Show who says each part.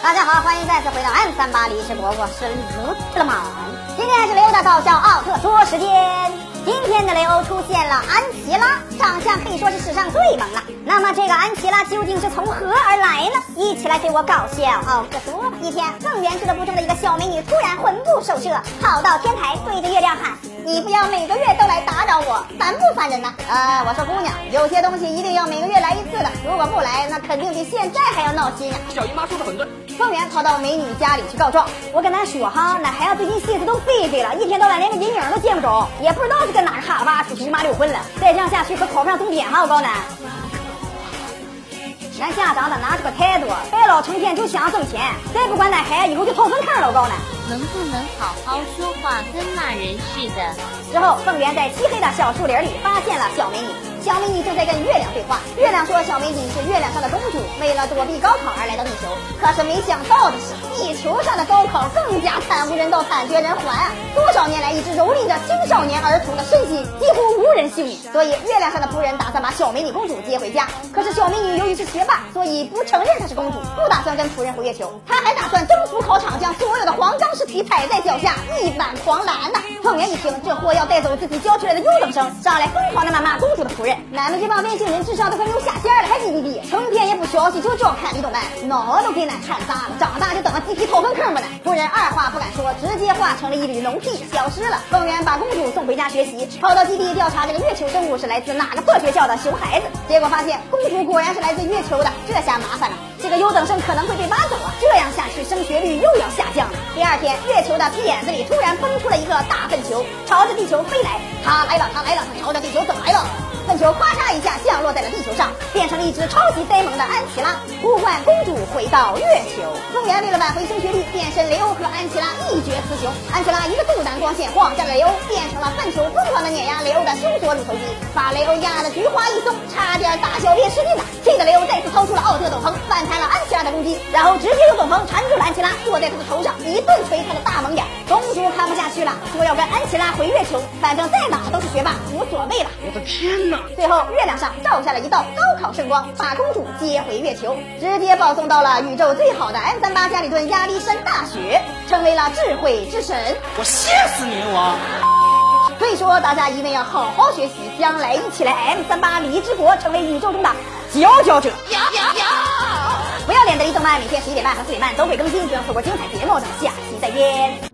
Speaker 1: 大家好，欢迎再次回到 M 三八历史国，我是卢特曼。今天是雷欧的搞笑奥特说时间。今天的雷欧出现了安琪拉，长相可以说是史上最萌了。那么这个安琪拉究竟是从何而来呢？一起来给我搞笑奥特说吧。一天，更元俱乐部中的一个小美女突然魂不守舍，跑到天台对着月亮喊：“你不要每个月都来打扰我，烦不烦人呢？”啊，我说姑娘，有些东西一定要每个月来一次的，如果不来，那肯定比现在还要闹心呀。
Speaker 2: 小姨妈说的很对。
Speaker 1: 方圆跑到美女家里去告状，我跟她说哈，那孩子最近心思都飞飞了，一天到晚连个人影都见不着，也不知道是跟哪个哈巴出去五马六混了。再这样下去可考不上重点哈，我告诉你。咱家长的拿出个态度，白老成天就想挣钱，再不管那孩子以后就掏粪坑了，我告诉
Speaker 3: 你。能不能好好说话，跟骂人似的？
Speaker 1: 之后，凤元在漆黑的小树林里发现了小美女。小美女正在跟月亮对话，月亮说小美女是月亮上的公主，为了躲避高考而来到地球。可是没想到的是，地球上的高考更加惨无人道、惨绝人寰啊！多少年来一直蹂躏着青少年儿童的身心，几乎无人幸免。所以月亮上的仆人打算把小美女公主接回家。可是小美女由于是学霸，所以不承认她是公主，不打算跟仆人回月球。她还打算征服考场，将你踩在脚下，一碗狂澜呐！凤元一听，这货要带走自己教出来的优等生，上来疯狂的谩骂公主的仆人。俺们这帮外星人智商都快没有下限了，还滴滴滴，成天也不学习，就知道看李动漫，脑都给俺看炸了。长大就等着集体掏粪坑吧呢。仆人二话不敢说，直接化成了一缕脓屁消失了。凤元把公主送回家学习，跑到基地调查这个月球生物是来自哪个破学校的熊孩子。结果发现公主果然是来自月球的，这下麻烦了，这个优等生可能会被挖走啊！这样第二天，月球的片子里突然蹦出了一个大粪球，朝着地球飞来。它来了，它来了，它朝着地球走来了。粪球咔嚓一下降落在了地球上，变成了一只超级呆萌的安琪拉，呼唤公主回到月球。凤元为了挽回升学率，变身雷欧和安琪拉一决雌雄。安琪拉一个肚腩光线晃下了雷欧，变成了粪球，疯狂的碾压雷欧的胸锁乳头肌，把雷欧压得菊花一松，差点大小便失禁了。气得雷欧再次掏出了奥特斗篷，反弹了安琪拉的攻击，然后直接用斗篷缠住了安琪拉，坐在他的头上一顿捶他的大萌眼。公主看不下去了，说要跟安琪拉回月球，反正在哪都是学霸，无所谓了。
Speaker 2: 我的天哪！
Speaker 1: 最后，月亮上照下了一道高考圣光，把公主接回月球，直接保送到了宇宙最好的 M 三八加里顿亚历山大学，成为了智慧之神。
Speaker 2: 我谢死你，我！
Speaker 1: 所以说，大家一定要好好学习，将来一起来 M 三八礼之国，成为宇宙中的佼佼者。动漫，每天十一点半和四点半都会更新，不要错过精彩节目。咱们下期再见。